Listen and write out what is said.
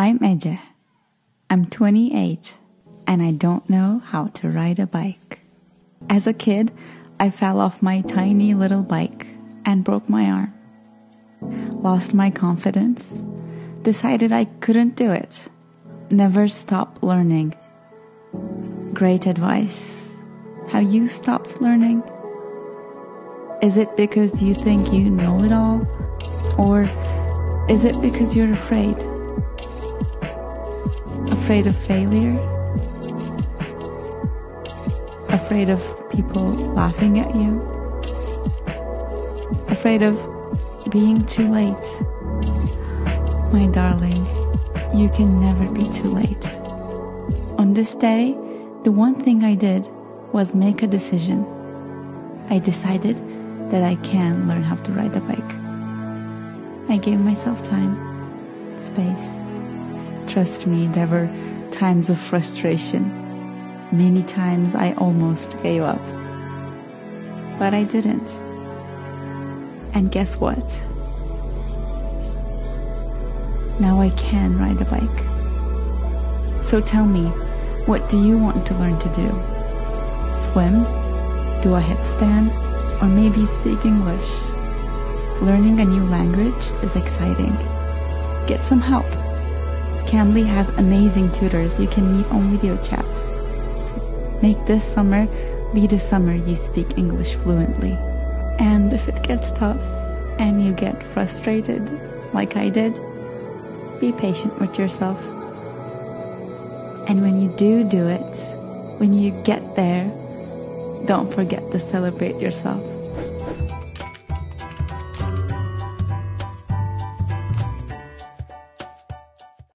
I'm Eje. I'm 28 and I don't know how to ride a bike. As a kid, I fell off my tiny little bike and broke my arm. Lost my confidence, decided I couldn't do it. Never stop learning. Great advice. Have you stopped learning? Is it because you think you know it all? Or is it because you're afraid? Afraid of failure? Afraid of people laughing at you? Afraid of being too late? My darling, you can never be too late. On this day, the one thing I did was make a decision. I decided that I can learn how to ride a bike. I gave myself time, space. Trust me, there were times of frustration. Many times I almost gave up. But I didn't. And guess what? Now I can ride a bike. So tell me, what do you want to learn to do? Swim? Do a headstand? Or maybe speak English? Learning a new language is exciting. Get some help. Cambly has amazing tutors you can meet on video chat. Make this summer be the summer you speak English fluently. And if it gets tough and you get frustrated, like I did, be patient with yourself. And when you do do it, when you get there, don't forget to celebrate yourself.